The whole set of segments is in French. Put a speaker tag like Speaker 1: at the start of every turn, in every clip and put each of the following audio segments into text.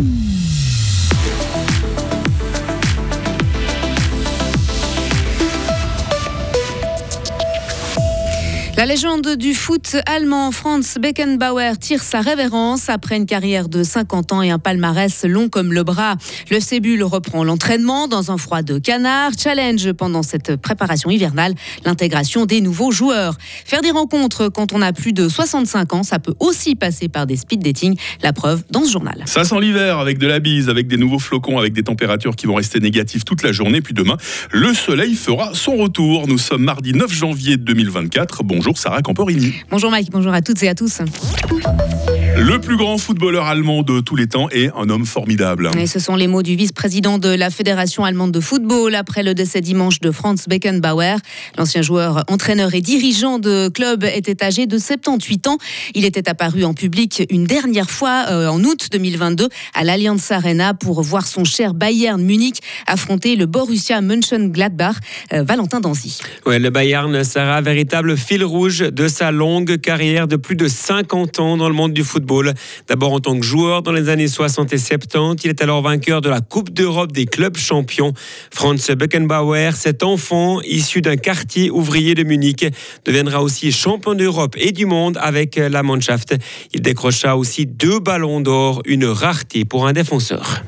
Speaker 1: Mm-hmm. La légende du foot allemand Franz Beckenbauer tire sa révérence après une carrière de 50 ans et un palmarès long comme le bras. Le Cébule reprend l'entraînement dans un froid de canard. Challenge pendant cette préparation hivernale l'intégration des nouveaux joueurs. Faire des rencontres quand on a plus de 65 ans, ça peut aussi passer par des speed dating. La preuve dans ce journal.
Speaker 2: Ça sent l'hiver avec de la bise, avec des nouveaux flocons, avec des températures qui vont rester négatives toute la journée. Puis demain, le soleil fera son retour. Nous sommes mardi 9 janvier 2024. Bonjour. Sarah Camporini.
Speaker 1: Bonjour Mike, bonjour à toutes et à tous.
Speaker 2: Le plus grand footballeur allemand de tous les temps est un homme formidable.
Speaker 1: Et ce sont les mots du vice-président de la Fédération allemande de football après le décès dimanche de Franz Beckenbauer. L'ancien joueur, entraîneur et dirigeant de club était âgé de 78 ans. Il était apparu en public une dernière fois euh, en août 2022 à l'Allianz Arena pour voir son cher Bayern Munich affronter le Borussia Mönchengladbach. Euh, Valentin Danzy.
Speaker 3: Ouais, le Bayern sera véritable fil rouge de sa longue carrière de plus de 50 ans dans le monde du football D'abord en tant que joueur dans les années 60 et 70, il est alors vainqueur de la Coupe d'Europe des clubs champions. Franz Beckenbauer, cet enfant issu d'un quartier ouvrier de Munich, deviendra aussi champion d'Europe et du monde avec la Mannschaft. Il décrocha aussi deux ballons d'or, une rareté pour un défenseur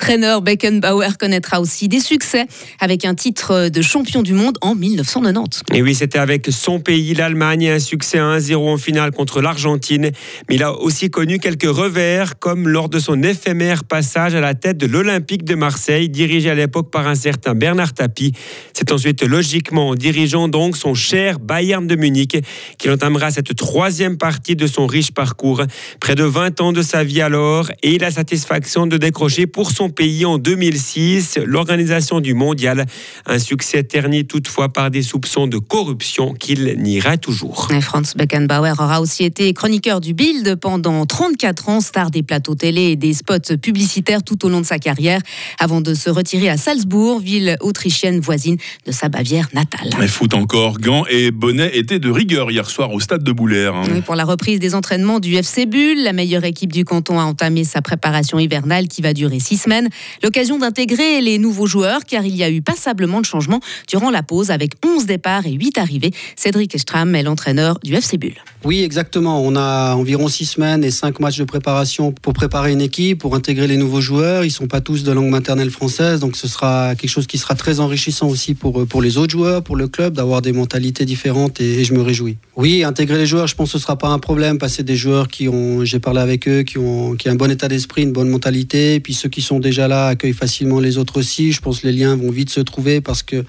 Speaker 1: l'entraîneur Beckenbauer connaîtra aussi des succès avec un titre de champion du monde en 1990.
Speaker 3: Et oui, c'était avec son pays, l'Allemagne, un succès 1-0 en finale contre l'Argentine. Mais il a aussi connu quelques revers, comme lors de son éphémère passage à la tête de l'Olympique de Marseille, dirigé à l'époque par un certain Bernard Tapie. C'est ensuite logiquement en dirigeant donc son cher Bayern de Munich qu'il entamera cette troisième partie de son riche parcours. Près de 20 ans de sa vie alors et la satisfaction de décrocher pour son pays en 2006, l'organisation du mondial. Un succès terni toutefois par des soupçons de corruption qu'il niera toujours.
Speaker 1: Franz Beckenbauer aura aussi été chroniqueur du Bild pendant 34 ans, star des plateaux télé et des spots publicitaires tout au long de sa carrière, avant de se retirer à Salzbourg, ville autrichienne voisine de sa Bavière natale.
Speaker 2: Mais foot encore, gants et bonnets étaient de rigueur hier soir au stade de Boulaire.
Speaker 1: Hein. pour la reprise des entraînements du FC Bull, la meilleure équipe du canton a entamé sa préparation hivernale qui va durer six semaines. L'occasion d'intégrer les nouveaux joueurs car il y a eu passablement de changements durant la pause avec 11 départs et 8 arrivées. Cédric Estram est l'entraîneur du FC Bull.
Speaker 4: Oui, exactement. On a environ 6 semaines et 5 matchs de préparation pour préparer une équipe, pour intégrer les nouveaux joueurs. Ils ne sont pas tous de langue maternelle française, donc ce sera quelque chose qui sera très enrichissant aussi pour, pour les autres joueurs, pour le club, d'avoir des mentalités différentes et, je me réjouis. Oui, intégrer les joueurs, je pense que ce ne sera pas un problème. Passer des joueurs qui ont, j'ai parlé avec eux, qui ont, qui ont un bon état d'esprit, une bonne mentalité, et puis ceux qui sont déjà là accueille facilement les autres aussi. Je pense que les liens vont vite se trouver parce que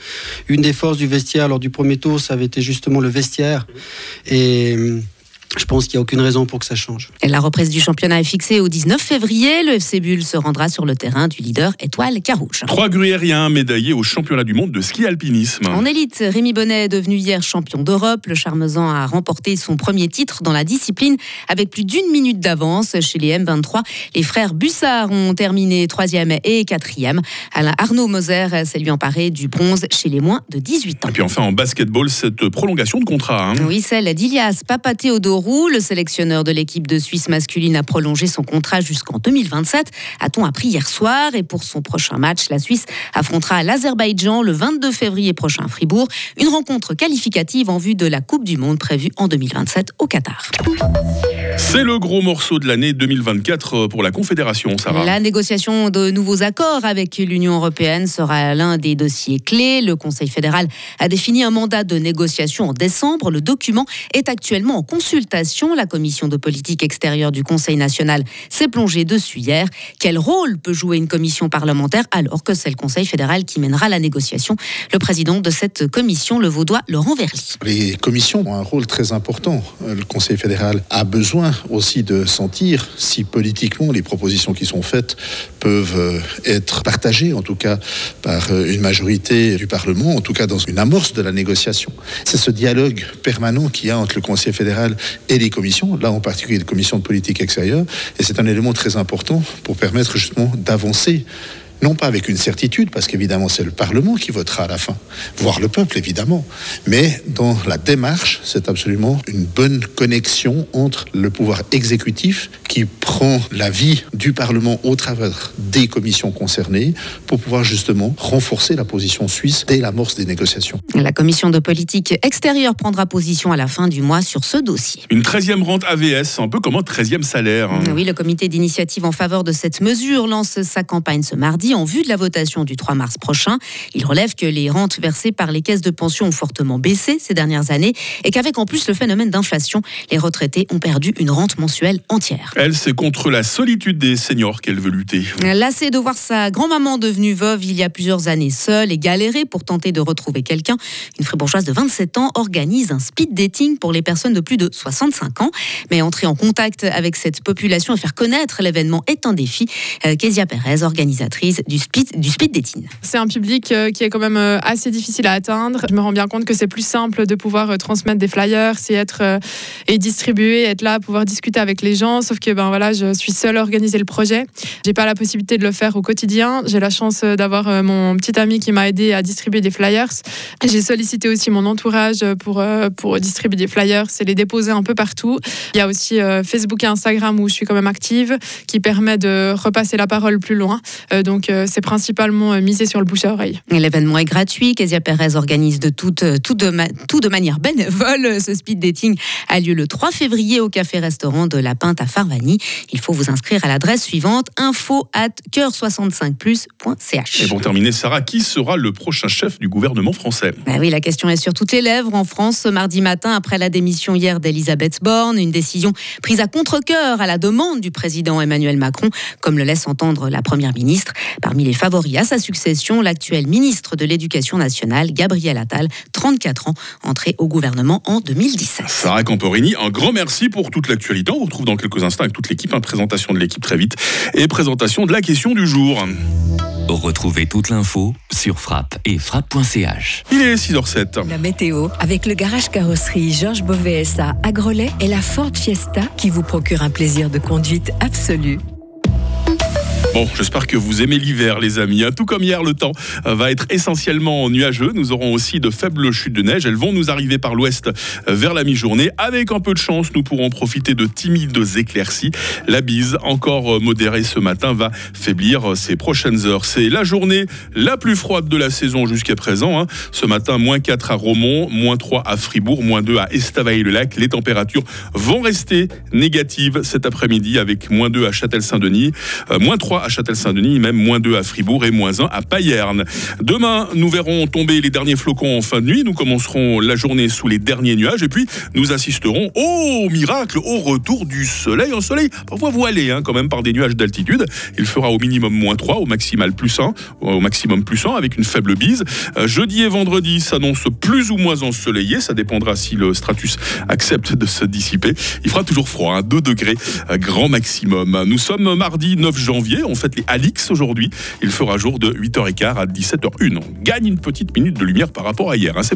Speaker 4: une des forces du vestiaire lors du premier tour, ça avait été justement le vestiaire. Et je pense qu'il n'y a aucune raison pour que ça change.
Speaker 1: Et la reprise du championnat est fixée au 19 février. Le FC Bull se rendra sur le terrain du leader Étoile Carouge.
Speaker 2: Trois gruériens médaillés au championnat du monde de ski alpinisme.
Speaker 1: En élite, Rémi Bonnet est devenu hier champion d'Europe. Le Charmezan a remporté son premier titre dans la discipline avec plus d'une minute d'avance chez les M23. Les frères Bussard ont terminé troisième et quatrième. Alain Arnaud Moser s'est lui emparé du bronze chez les moins de 18 ans.
Speaker 2: Et puis enfin en basketball, cette prolongation de contrat. Hein.
Speaker 1: Oui, celle d'Ilias Papatheodoro le sélectionneur de l'équipe de Suisse masculine a prolongé son contrat jusqu'en 2027, a-t-on appris hier soir. Et pour son prochain match, la Suisse affrontera l'Azerbaïdjan le 22 février prochain à Fribourg. Une rencontre qualificative en vue de la Coupe du Monde prévue en 2027 au Qatar.
Speaker 2: C'est le gros morceau de l'année 2024 euh, pour la Confédération, Sarah.
Speaker 1: La négociation de nouveaux accords avec l'Union européenne sera l'un des dossiers clés. Le Conseil fédéral a défini un mandat de négociation en décembre. Le document est actuellement en consultation. La commission de politique extérieure du Conseil national s'est plongée dessus hier. Quel rôle peut jouer une commission parlementaire alors que c'est le Conseil fédéral qui mènera la négociation? Le président de cette commission, le vaudois Laurent Verly.
Speaker 5: Les commissions ont un rôle très important. Le Conseil fédéral a besoin aussi de sentir si politiquement les propositions qui sont faites peuvent euh, être partagées, en tout cas par euh, une majorité du Parlement, en tout cas dans une amorce de la négociation. C'est ce dialogue permanent qu'il y a entre le Conseil fédéral et les commissions, là en particulier les commissions de politique extérieure, et c'est un élément très important pour permettre justement d'avancer non pas avec une certitude, parce qu'évidemment c'est le Parlement qui votera à la fin, voire le peuple évidemment, mais dans la démarche, c'est absolument une bonne connexion entre le pouvoir exécutif qui prend l'avis du Parlement au travers des commissions concernées pour pouvoir justement renforcer la position suisse dès l'amorce des négociations.
Speaker 1: La commission de politique extérieure prendra position à la fin du mois sur ce dossier.
Speaker 2: Une 13e rente AVS, un peu comme un 13e salaire. hein.
Speaker 1: Oui, le comité d'initiative en faveur de cette mesure lance sa campagne ce mardi en vue de la votation du 3 mars prochain. Il relève que les rentes versées par les caisses de pension ont fortement baissé ces dernières années et qu'avec en plus le phénomène d'inflation, les retraités ont perdu une rente mensuelle entière.
Speaker 2: Elle, c'est contre la solitude des seniors qu'elle veut lutter.
Speaker 1: Lassée de voir sa grand-maman devenue veuve il y a plusieurs années seule et galérer pour tenter de retrouver quelqu'un, une fribourgeoise de 27 ans organise un speed dating pour les personnes de plus de 65 ans. Mais entrer en contact avec cette population et faire connaître l'événement est un défi. Euh, Kezia Perez, organisatrice du speed, du speed dating.
Speaker 6: C'est un public euh, qui est quand même euh, assez difficile à atteindre. Je me rends bien compte que c'est plus simple de pouvoir euh, transmettre des flyers et être et distribuer, être là, pouvoir discuter avec les gens. Sauf que ben voilà, je suis seule à organiser le projet. J'ai pas la possibilité de le faire au quotidien. J'ai la chance d'avoir mon petit ami qui m'a aidé à distribuer des flyers. J'ai sollicité aussi mon entourage pour pour distribuer des flyers et les déposer un peu partout. Il y a aussi Facebook et Instagram où je suis quand même active, qui permet de repasser la parole plus loin. Donc c'est principalement euh, misé sur le bouche à oreille.
Speaker 1: L'événement est gratuit. Kezia Perez organise de toute, tout, de ma- tout de manière bénévole. Ce speed dating a lieu le 3 février au café-restaurant de La Pinte à Farvani. Il faut vous inscrire à l'adresse suivante info at cœur65plus.ch.
Speaker 2: Et pour terminer, Sarah, qui sera le prochain chef du gouvernement français?
Speaker 1: Bah oui, la question est sur toutes les lèvres en France ce mardi matin après la démission hier d'Elisabeth Borne, une décision prise à contre-cœur à la demande du président Emmanuel Macron, comme le laisse entendre la première ministre. Parmi les favoris à sa succession, l'actuel ministre de l'Éducation nationale, Gabriel Attal, 34 ans, entré au gouvernement en 2017.
Speaker 2: Sarah Camporini, un grand merci pour toute l'actualité. On vous retrouve dans quelques instants avec toute l'équipe. hein, présentation de l'équipe très vite et présentation de la question du jour.
Speaker 7: Retrouvez toute l'info sur frappe et frappe.ch.
Speaker 2: Il est 6h07.
Speaker 8: La météo, avec le garage carrosserie Georges Beauvais SA à Grelais et la Ford Fiesta qui vous procure un plaisir de conduite absolu.
Speaker 2: Bon, j'espère que vous aimez l'hiver, les amis. hein. Tout comme hier, le temps euh, va être essentiellement nuageux. Nous aurons aussi de faibles chutes de neige. Elles vont nous arriver par l'ouest euh, vers la mi-journée. Avec un peu de chance, nous pourrons profiter de timides éclaircies. La bise, encore euh, modérée ce matin, va faiblir ces prochaines heures. C'est la journée la plus froide de la saison jusqu'à présent. hein. Ce matin, moins 4 à Romont, moins 3 à Fribourg, moins 2 à Estavayer-le-Lac. Les températures vont rester négatives cet après-midi avec moins 2 à Châtel-Saint-Denis, moins 3 à Châtel-Saint-Denis, même moins 2 à Fribourg et moins 1 à Payerne. Demain, nous verrons tomber les derniers flocons en fin de nuit. Nous commencerons la journée sous les derniers nuages et puis nous assisterons au miracle, au retour du soleil. Un soleil parfois voilé hein, quand même par des nuages d'altitude. Il fera au minimum moins 3, au maximal plus 1, au maximum plus 1 avec une faible bise. Euh, jeudi et vendredi s'annoncent plus ou moins ensoleillés. Ça dépendra si le stratus accepte de se dissiper. Il fera toujours froid, hein, 2 degrés euh, grand maximum. Nous sommes mardi 9 janvier. On fête les Alix aujourd'hui. Il fera jour de 8h15 à 17h01. On gagne une petite minute de lumière par rapport à hier. hein.